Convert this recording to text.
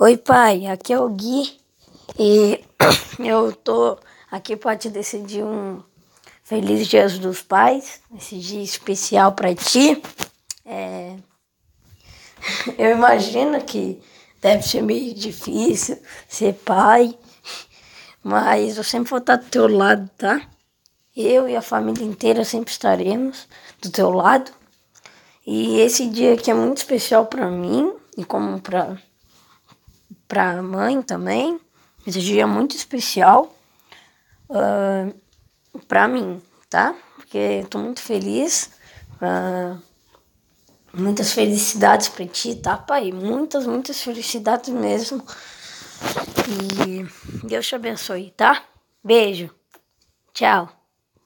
Oi, pai, aqui é o Gui e eu tô aqui para te decidir um Feliz Dia dos Pais, esse dia especial para ti. É... Eu imagino que deve ser meio difícil ser pai, mas eu sempre vou estar do teu lado, tá? Eu e a família inteira sempre estaremos do teu lado. E esse dia aqui é muito especial para mim e como para para a mãe também. Esse dia é muito especial uh, para mim, tá? Porque estou muito feliz. Uh, muitas felicidades para ti, tá, pai? Muitas, muitas felicidades mesmo. E Deus te abençoe, tá? Beijo. Tchau.